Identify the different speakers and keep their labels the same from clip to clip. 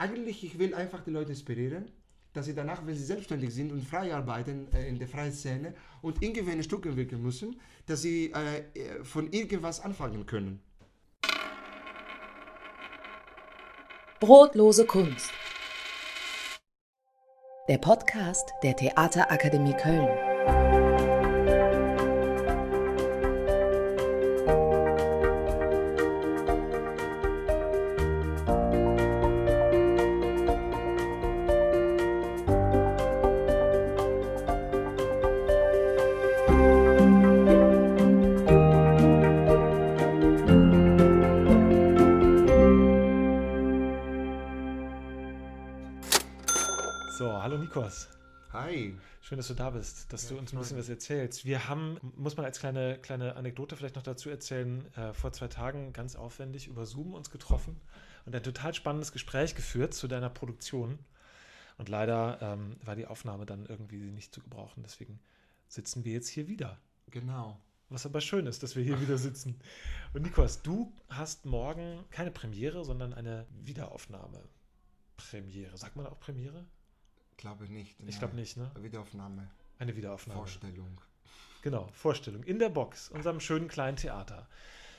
Speaker 1: eigentlich, ich will einfach die Leute inspirieren, dass sie danach, wenn sie selbstständig sind und frei arbeiten äh, in der freien Szene und irgendwelche Stücke entwickeln müssen, dass sie äh, von irgendwas anfangen können.
Speaker 2: Brotlose Kunst. Der Podcast der Theaterakademie Köln.
Speaker 3: Schön, dass du da bist, dass ja, du uns ein bisschen was erzählst. Wir haben, muss man als kleine, kleine Anekdote vielleicht noch dazu erzählen, äh, vor zwei Tagen ganz aufwendig über Zoom uns getroffen und ein total spannendes Gespräch geführt zu deiner Produktion. Und leider ähm, war die Aufnahme dann irgendwie nicht zu gebrauchen. Deswegen sitzen wir jetzt hier wieder.
Speaker 1: Genau.
Speaker 3: Was aber schön ist, dass wir hier wieder sitzen. Und Nikos, du hast morgen keine Premiere, sondern eine Wiederaufnahme. Premiere. Sagt man auch Premiere?
Speaker 1: Glaube nicht.
Speaker 3: Ich glaube nicht, ne?
Speaker 1: Wiederaufnahme.
Speaker 3: Eine Wiederaufnahme.
Speaker 1: Vorstellung.
Speaker 3: Genau, Vorstellung. In der Box, unserem schönen kleinen Theater.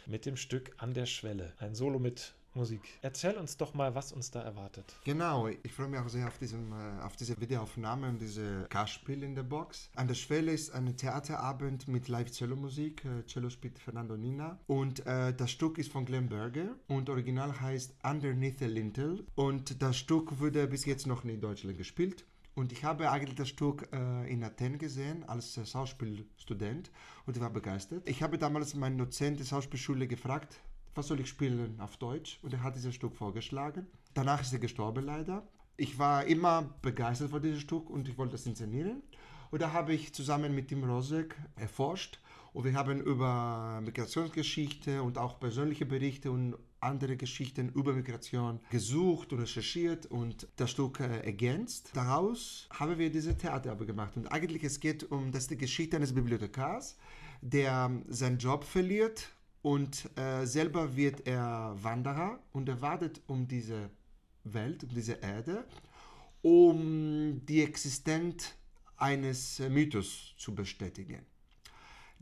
Speaker 3: Mit dem Stück An der Schwelle. Ein Solo mit Musik. Erzähl uns doch mal, was uns da erwartet.
Speaker 1: Genau, ich freue mich auch sehr auf, diesem, äh, auf diese Videoaufnahme und diese Gastspiel in der Box. An der Schwelle ist ein Theaterabend mit Live-Cello-Musik. Äh, Cello spielt Fernando Nina. Und äh, das Stück ist von Glenn Berger und original heißt Underneath the Lintel. Und das Stück wurde bis jetzt noch nicht in Deutschland gespielt. Und ich habe eigentlich das Stück äh, in Athen gesehen als äh, Schauspielstudent und ich war begeistert. Ich habe damals meinen Dozent der Schauspielschule gefragt, was soll ich spielen auf Deutsch? Und er hat dieses Stück vorgeschlagen. Danach ist er gestorben leider. Ich war immer begeistert von diesem Stück und ich wollte es inszenieren. Und da habe ich zusammen mit Tim Rosek erforscht und wir haben über Migrationsgeschichte und auch persönliche Berichte und andere Geschichten über Migration gesucht und recherchiert und das Stück äh, ergänzt. Daraus haben wir diese Theaterarbeit gemacht. Und eigentlich es geht um das die Geschichte eines Bibliothekars, der ähm, seinen Job verliert und äh, selber wird er Wanderer und er wartet um diese Welt, um diese Erde, um die Existenz eines Mythos zu bestätigen.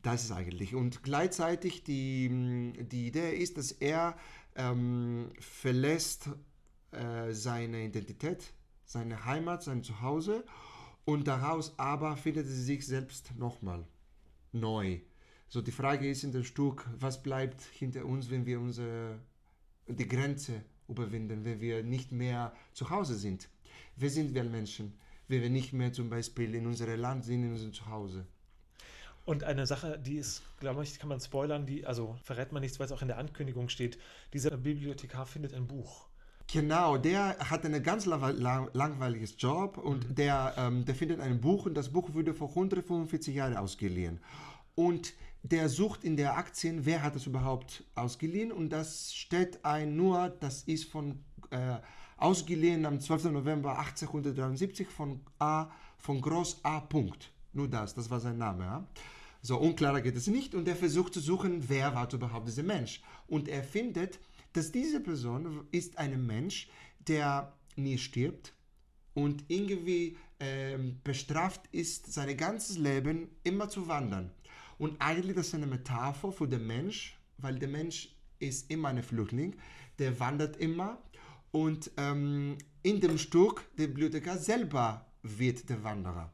Speaker 1: Das ist eigentlich. Und gleichzeitig die, die Idee ist, dass er ähm, verlässt äh, seine Identität, seine Heimat, sein Zuhause und daraus aber findet er sich selbst nochmal neu. So die Frage ist in dem Stück, was bleibt hinter uns, wenn wir unsere, die Grenze überwinden, wenn wir nicht mehr zu Hause sind. Wer sind wir Menschen, wenn wir nicht mehr zum Beispiel in unserem Land sind, in unserem Zuhause?
Speaker 3: Und eine Sache, die ist, glaube ich, kann man spoilern, die, also verrät man nichts, weil es auch in der Ankündigung steht. Dieser Bibliothekar findet ein Buch.
Speaker 1: Genau, der hat einen ganz lang, langweiliges Job und mhm. der, ähm, der findet ein Buch und das Buch wurde vor 145 Jahren ausgeliehen. Und der sucht in der Aktien, wer hat es überhaupt ausgeliehen und das steht ein nur, das ist von äh, ausgeliehen am 12. November 1873 von A, von Groß A. Punkt. Nur das, das war sein Name. Ja? So unklarer geht es nicht und er versucht zu suchen, wer war überhaupt dieser Mensch. Und er findet, dass diese Person ist ein Mensch, der nie stirbt und irgendwie ähm, bestraft ist, sein ganzes Leben immer zu wandern. Und eigentlich das ist eine Metapher für den Mensch, weil der Mensch ist immer ein Flüchtling, der wandert immer und ähm, in dem Stück der Bibliothekar selber wird der Wanderer.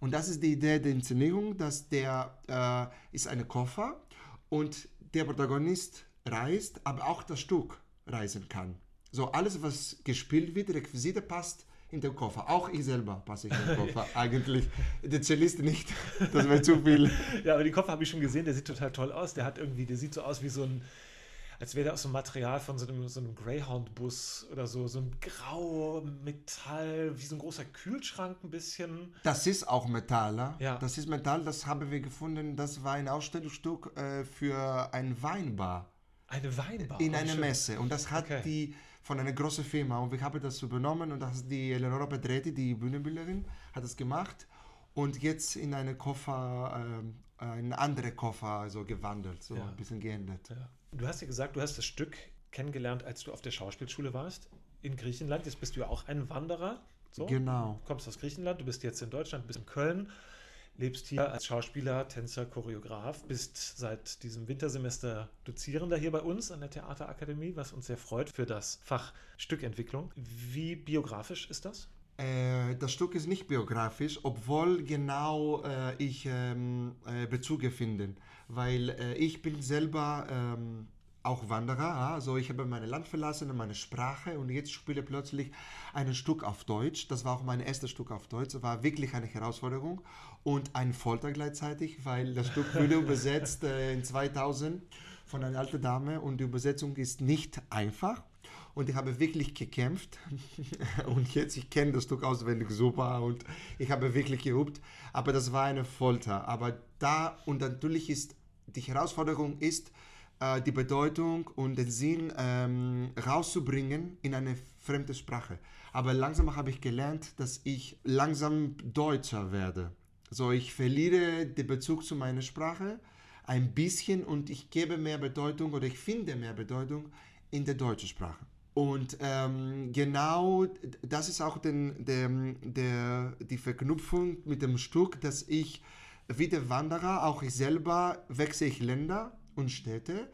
Speaker 1: Und das ist die Idee der Inszenierung, dass der äh, ist ein Koffer und der Protagonist reist, aber auch das Stück reisen kann. So alles, was gespielt wird, Requisite passt in den Koffer. Auch ich selber passe in den Koffer. Eigentlich der Cellist nicht. Das wäre zu viel.
Speaker 3: Ja, aber den Koffer habe ich schon gesehen. Der sieht total toll aus. Der hat irgendwie, der sieht so aus wie so ein als wäre der aus so einem Material von so einem, so einem Greyhound-Bus oder so, so ein grau Metall, wie so ein großer Kühlschrank ein bisschen.
Speaker 1: Das ist auch Metall, ja. Das ist Metall, das haben wir gefunden, das war ein Ausstellungsstück äh, für ein Weinbar.
Speaker 3: Eine Weinbar?
Speaker 1: In einer Messe. Und das hat okay. die von einer großen Firma und wir haben das übernommen und das die Eleonora Pedretti, die Bühnenbilderin, hat das gemacht und jetzt in einen Koffer, äh, einen anderen Koffer also gewandelt, so ja. ein bisschen geändert.
Speaker 3: Ja. Du hast ja gesagt, du hast das Stück kennengelernt, als du auf der Schauspielschule warst in Griechenland. Jetzt bist du ja auch ein Wanderer. So.
Speaker 1: Genau.
Speaker 3: Du kommst aus Griechenland, du bist jetzt in Deutschland, bist in Köln, lebst hier als Schauspieler, Tänzer, Choreograf, bist seit diesem Wintersemester Dozierender hier bei uns an der Theaterakademie, was uns sehr freut für das Fach Stückentwicklung. Wie biografisch ist das?
Speaker 1: Äh, das Stück ist nicht biografisch, obwohl genau äh, ich ähm, äh, Bezüge finde, weil äh, ich bin selber ähm, auch Wanderer, also ich habe mein Land verlassen und meine Sprache und jetzt spiele plötzlich ein Stück auf Deutsch. Das war auch mein erstes Stück auf Deutsch, das war wirklich eine Herausforderung und ein Folter gleichzeitig, weil das Stück wurde übersetzt äh, in 2000 von einer alten Dame und die Übersetzung ist nicht einfach und ich habe wirklich gekämpft und jetzt ich kenne das Stück auswendig super und ich habe wirklich geübt, aber das war eine Folter. Aber da und natürlich ist die Herausforderung ist äh, die Bedeutung und den Sinn ähm, rauszubringen in eine fremde Sprache. Aber langsam habe ich gelernt, dass ich langsam Deutscher werde. So, ich verliere den Bezug zu meiner Sprache ein bisschen und ich gebe mehr Bedeutung oder ich finde mehr Bedeutung in der deutschen Sprache. Und ähm, genau das ist auch den, der, der, die Verknüpfung mit dem Stück, dass ich wie der Wanderer, auch ich selber, wechsle ich Länder und Städte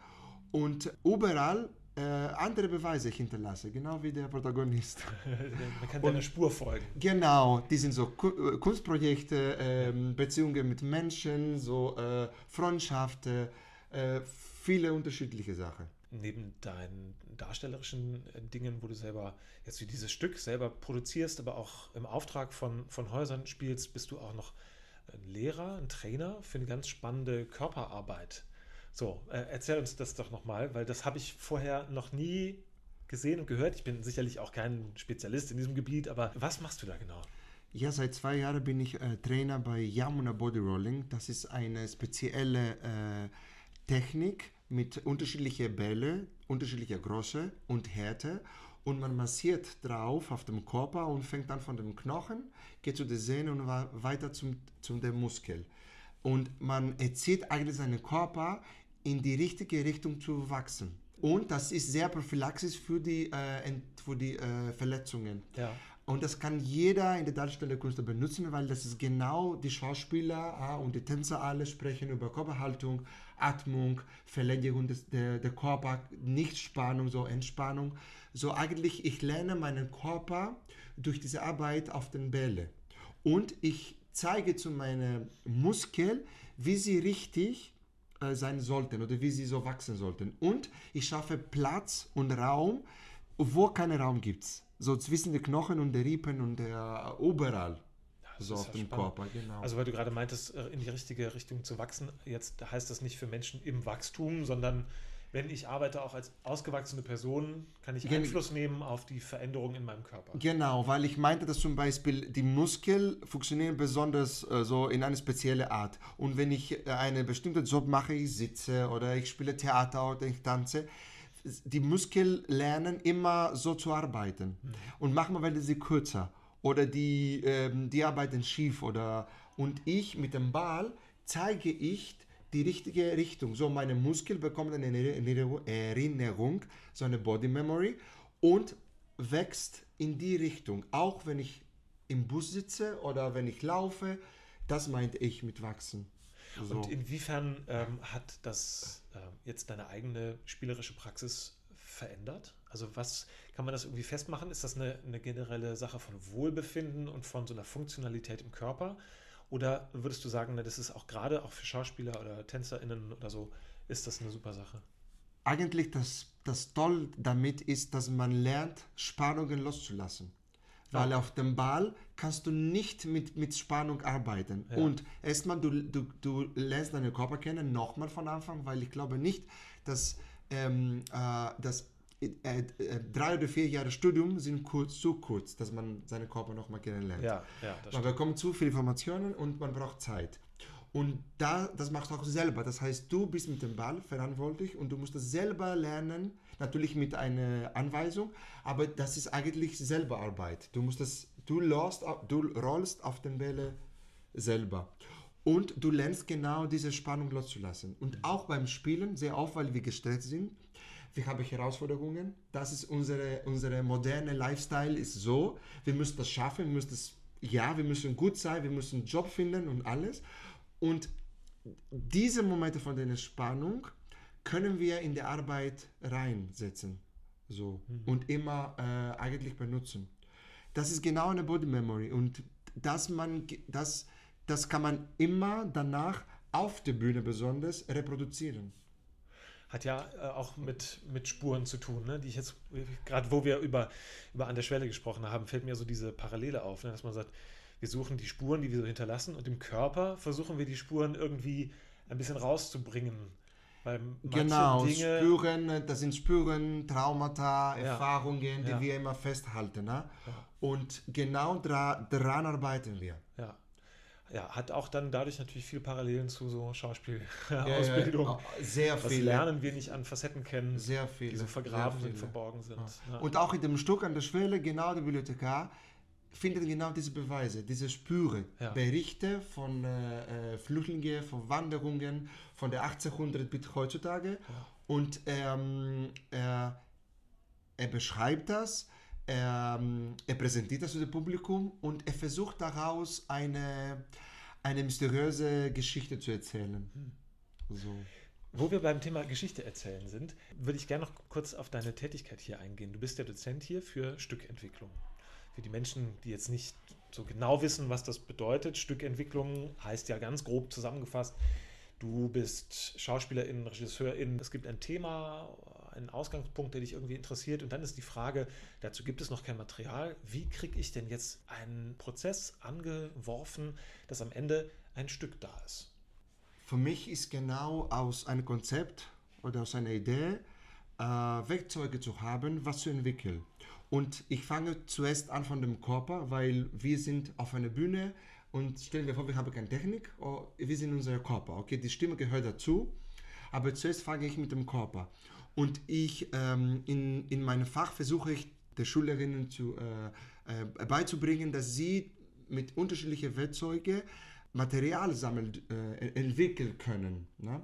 Speaker 1: und überall äh, andere Beweise hinterlasse, genau wie der Protagonist.
Speaker 3: Man kann deiner Spur folgen.
Speaker 1: Genau, die sind so Ku- Kunstprojekte, ähm, Beziehungen mit Menschen, so äh, Freundschaften, äh, viele unterschiedliche Sachen.
Speaker 3: Neben deinen darstellerischen äh, Dingen, wo du selber jetzt wie dieses Stück selber produzierst, aber auch im Auftrag von, von Häusern spielst, bist du auch noch ein Lehrer, ein Trainer für eine ganz spannende Körperarbeit. So, äh, erzähl uns das doch nochmal, weil das habe ich vorher noch nie gesehen und gehört. Ich bin sicherlich auch kein Spezialist in diesem Gebiet, aber was machst du da genau?
Speaker 1: Ja, seit zwei Jahren bin ich äh, Trainer bei Yamuna Body Rolling. Das ist eine spezielle äh, Technik mit unterschiedlichen Bälle, unterschiedlicher Größe und Härte. Und man massiert drauf auf dem Körper und fängt dann von dem Knochen, geht zu der Sehne und weiter zum, zum der Muskel. Und man erzieht eigentlich seinen Körper in die richtige Richtung zu wachsen. Und das ist sehr Prophylaxis für die, äh, für die äh, Verletzungen.
Speaker 3: Ja.
Speaker 1: Und das kann jeder in der Darstellerkunst benutzen, weil das ist genau die Schauspieler ah, und die Tänzer alle sprechen über Körperhaltung, Atmung, Verlängerung des, der, der Körper, nicht Spannung, so Entspannung. So eigentlich, ich lerne meinen Körper durch diese Arbeit auf den Bälle. Und ich zeige zu meinen Muskeln, wie sie richtig äh, sein sollten oder wie sie so wachsen sollten. Und ich schaffe Platz und Raum, wo keinen Raum gibt. So zwischen den Knochen und den Rippen und der überall.
Speaker 3: Das
Speaker 1: So auf
Speaker 3: ja
Speaker 1: dem
Speaker 3: spannend.
Speaker 1: Körper, genau.
Speaker 3: Also weil du gerade meintest, äh, in die richtige Richtung zu wachsen, jetzt heißt das nicht für Menschen im Wachstum, sondern wenn ich arbeite auch als ausgewachsene Person, kann ich
Speaker 1: Gen-
Speaker 3: Einfluss nehmen auf die Veränderung in meinem Körper.
Speaker 1: Genau, weil ich meinte, dass zum Beispiel die Muskeln funktionieren besonders äh, so in eine spezielle Art. Und wenn ich äh, einen bestimmten Job mache, ich sitze oder ich spiele Theater oder ich tanze, die Muskeln lernen immer so zu arbeiten. Und manchmal werden sie kürzer oder die, ähm, die arbeiten schief oder und ich mit dem Ball zeige ich die richtige Richtung. So meine Muskel bekommen eine Erinnerung- so eine Body Memory und wächst in die Richtung. Auch wenn ich im Bus sitze oder wenn ich laufe, das meinte ich mit wachsen. So.
Speaker 3: Und inwiefern ähm, hat das jetzt deine eigene spielerische Praxis verändert? Also was kann man das irgendwie festmachen? Ist das eine, eine generelle Sache von Wohlbefinden und von so einer Funktionalität im Körper? Oder würdest du sagen, das ist auch gerade auch für Schauspieler oder TänzerInnen oder so, ist das eine super Sache?
Speaker 1: Eigentlich das, das Toll damit ist, dass man lernt, Spannungen loszulassen. Weil
Speaker 3: Ja.
Speaker 1: auf dem Ball kannst du nicht mit, mit Spannung arbeiten.
Speaker 3: Ja.
Speaker 1: Und erstmal, du, du, du lernst deinen Körper kennen, nochmal von Anfang, weil ich glaube nicht, dass, ähm, äh, dass äh, äh, drei oder vier Jahre Studium sind kurz, zu kurz, dass man seinen Körper nochmal kennenlernt.
Speaker 3: Ja, ja,
Speaker 1: Man bekommt zu viele Informationen und man braucht Zeit. Und da, das machst du auch selber. Das heißt, du bist mit dem Ball verantwortlich und du musst das selber lernen, natürlich mit einer Anweisung, aber das ist eigentlich selber Arbeit. Du musst das, du, lost, du rollst auf den Bälle selber. Und du lernst genau diese Spannung loszulassen. Und auch beim Spielen, sehr oft, weil wir gestresst sind, wir haben Herausforderungen. Das ist unsere, unsere moderne Lifestyle ist so. Wir müssen das schaffen, wir müssen das, ja, wir müssen gut sein, wir müssen einen Job finden und alles. Und diese Momente von der Entspannung können wir in die Arbeit reinsetzen. So. Mhm. Und immer äh, eigentlich benutzen. Das ist genau eine Body Memory. Und das, man, das, das kann man immer danach auf der Bühne besonders reproduzieren
Speaker 3: hat ja äh, auch mit, mit Spuren zu tun, ne? die ich jetzt, gerade wo wir über, über An der Schwelle gesprochen haben, fällt mir so diese Parallele auf, ne? dass man sagt, wir suchen die Spuren, die wir so hinterlassen und im Körper versuchen wir die Spuren irgendwie ein bisschen rauszubringen.
Speaker 1: Weil genau, Dinge, Spüren, das sind Spüren, Traumata, ja, Erfahrungen, die ja. wir immer festhalten. Ne? Ja. Und genau dra daran arbeiten wir.
Speaker 3: Ja ja, hat auch dann dadurch natürlich viele Parallelen zu so Schauspielausbildung. Ja,
Speaker 1: sehr viel.
Speaker 3: Was lernen wir nicht an Facetten kennen,
Speaker 1: sehr viele,
Speaker 3: die so vergraben sind, verborgen sind.
Speaker 1: Und auch in dem Stück an der Schwelle, genau der Bibliothekar, findet genau diese Beweise, diese Spüre, Berichte von äh, äh Flüchtlingen, von Wanderungen von der 1800 bis heutzutage. Und ähm, er, er beschreibt das er, ähm, er präsentiert das für das Publikum und er versucht daraus eine, eine mysteriöse Geschichte zu erzählen. Hm.
Speaker 3: So. Wo wir beim Thema Geschichte erzählen sind, würde ich gerne noch kurz auf deine Tätigkeit hier eingehen. Du bist der Dozent hier für Stückentwicklung. Für die Menschen, die jetzt nicht so genau wissen, was das bedeutet, Stückentwicklung heißt ja ganz grob zusammengefasst, du bist Schauspielerin, Regisseurin, es gibt ein Thema einen Ausgangspunkt, der dich irgendwie interessiert. Und dann ist die Frage, dazu gibt es noch kein Material. Wie kriege ich denn jetzt einen Prozess angeworfen, dass am Ende ein Stück da ist?
Speaker 1: Für mich ist genau aus einem Konzept oder aus einer Idee äh, Werkzeuge zu haben, was zu entwickeln. Und ich fange zuerst an von dem Körper, weil wir sind auf einer Bühne und stellen wir vor, wir haben keine Technik, oh, wir sind unser Körper. Okay, die Stimme gehört dazu, aber zuerst fange ich mit dem Körper. Und ich ähm, in, in meinem Fach versuche ich der Schülerinnen zu, äh, äh, beizubringen, dass sie mit unterschiedlichen Werkzeugen Material sammeln, äh, entwickeln können ne?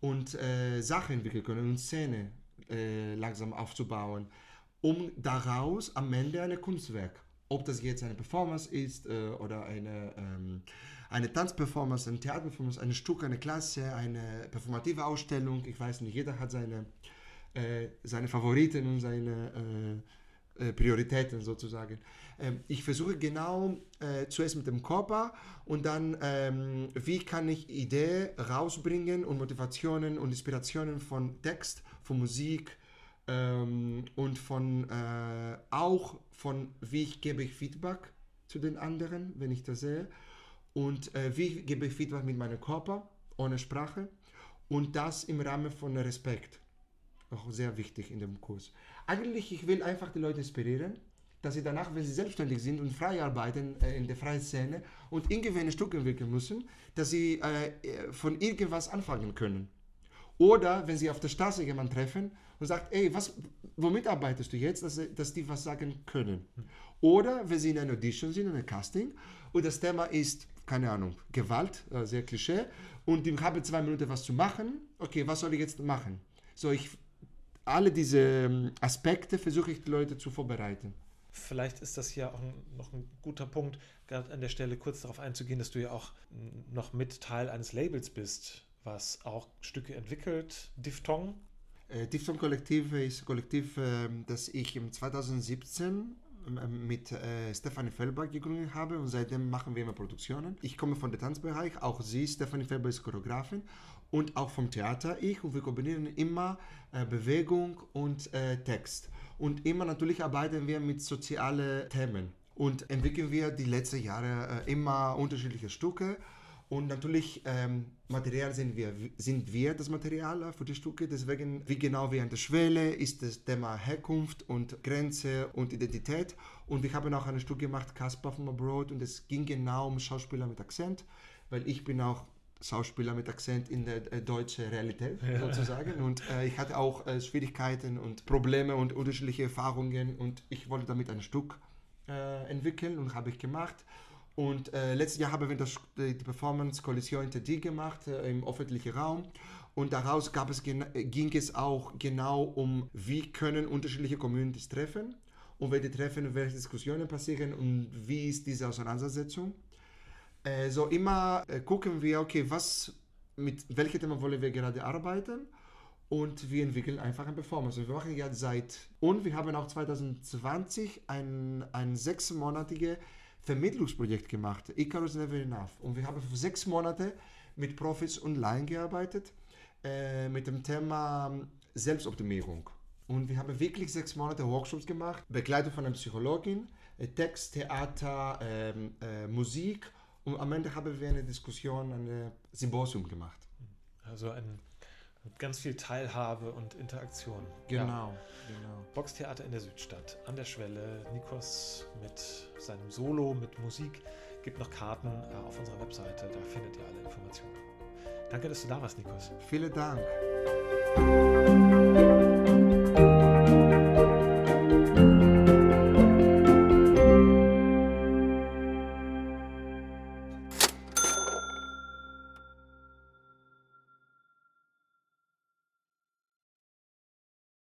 Speaker 1: und äh, Sachen entwickeln können und Szene äh, langsam aufzubauen, um daraus am Ende ein Kunstwerk, ob das jetzt eine Performance ist äh, oder eine, ähm, eine Tanzperformance, eine Theaterperformance, ein Stück, eine Klasse, eine performative Ausstellung, ich weiß nicht, jeder hat seine äh, seine Favoriten und seine äh, äh, Prioritäten sozusagen. Ähm, ich versuche genau äh, zuerst mit dem Körper und dann, ähm, wie kann ich Ideen rausbringen und Motivationen und Inspirationen von Text, von Musik ähm, und von äh, auch von, wie ich gebe ich Feedback zu den anderen, wenn ich das sehe und äh, wie gebe ich Feedback mit meinem Körper, ohne Sprache und das im Rahmen von Respekt auch sehr wichtig in dem Kurs. Eigentlich, ich will einfach die Leute inspirieren, dass sie danach, wenn sie selbstständig sind und frei arbeiten äh, in der freien Szene und irgendwann ein Stück entwickeln müssen, dass sie äh, von irgendwas anfangen können. Oder wenn sie auf der Straße jemanden treffen und sagt, ey, was, womit arbeitest du jetzt, dass, dass die was sagen können. Oder wenn sie in einer Audition sind, in einem Casting und das Thema ist, keine Ahnung, Gewalt, äh, sehr Klischee, und ich habe zwei Minuten was zu machen, okay, was soll ich jetzt machen? So, ich alle diese ähm, Aspekte versuche ich die Leute zu vorbereiten.
Speaker 3: Vielleicht ist das ja auch noch ein guter Punkt, gerade an der Stelle kurz darauf einzugehen, dass du ja auch noch mit Teil eines Labels bist, was auch Stücke entwickelt, Diphthong.
Speaker 1: Äh, Diphthong Kollektiv ist ein Kollektiv, äh, das ich im 2017 ähm, mit äh, Stefanie Fellbach gegründet habe und seitdem machen wir immer Produktionen. Ich komme von der Tanzbereich, auch sie, Stefanie Fellbach ist Choreografin und auch vom Theater ich und wir kombinieren immer äh, Bewegung und äh, Text. Und immer natürlich arbeiten wir mit sozialen Themen und entwickeln wir die letzten Jahre äh, immer unterschiedliche Stücke. Und natürlich, ähm, Material sind wir, sind wir das Material äh, für die Stücke. Deswegen, wie genau wie an der Schwelle, ist das Thema Herkunft und Grenze und Identität. Und ich habe auch ein Stück gemacht, Caspar from Abroad, und es ging genau um Schauspieler mit Akzent, weil ich bin auch Schauspieler mit Akzent in der äh, deutschen Realität ja. sozusagen. Und äh, ich hatte auch äh, Schwierigkeiten und Probleme und unterschiedliche Erfahrungen und ich wollte damit ein Stück äh, entwickeln und habe ich gemacht. Und äh, letztes Jahr haben wir das, die Performance Kollision hinter die gemacht äh, im öffentlichen Raum. Und daraus gab es, ging es auch genau um, wie können unterschiedliche Communities treffen und welche Treffen, welche Diskussionen passieren und wie ist diese Auseinandersetzung. Äh, so immer äh, gucken wir, okay, was, mit welchem Thema wollen wir gerade arbeiten und wir entwickeln einfach eine Performance. Wir machen ja seit, und wir haben auch 2020 ein, ein sechsmonatiges Vermittlungsprojekt gemacht, Icarus Never Enough. Und wir haben für sechs Monate mit Profis und Laien gearbeitet äh, mit dem Thema Selbstoptimierung. Und wir haben wirklich sechs Monate Workshops gemacht, Begleitung von einer Psychologin, äh, Text, Theater, ähm, äh, Musik und am Ende haben wir eine Diskussion, ein Symposium gemacht.
Speaker 3: Also ein ganz viel Teilhabe und Interaktion.
Speaker 1: Genau, ja. genau.
Speaker 3: Boxtheater in der Südstadt, an der Schwelle. Nikos mit seinem Solo, mit Musik. Gibt noch Karten äh, auf unserer Webseite, da findet ihr alle Informationen. Danke, dass du da warst, Nikos.
Speaker 1: Vielen Dank.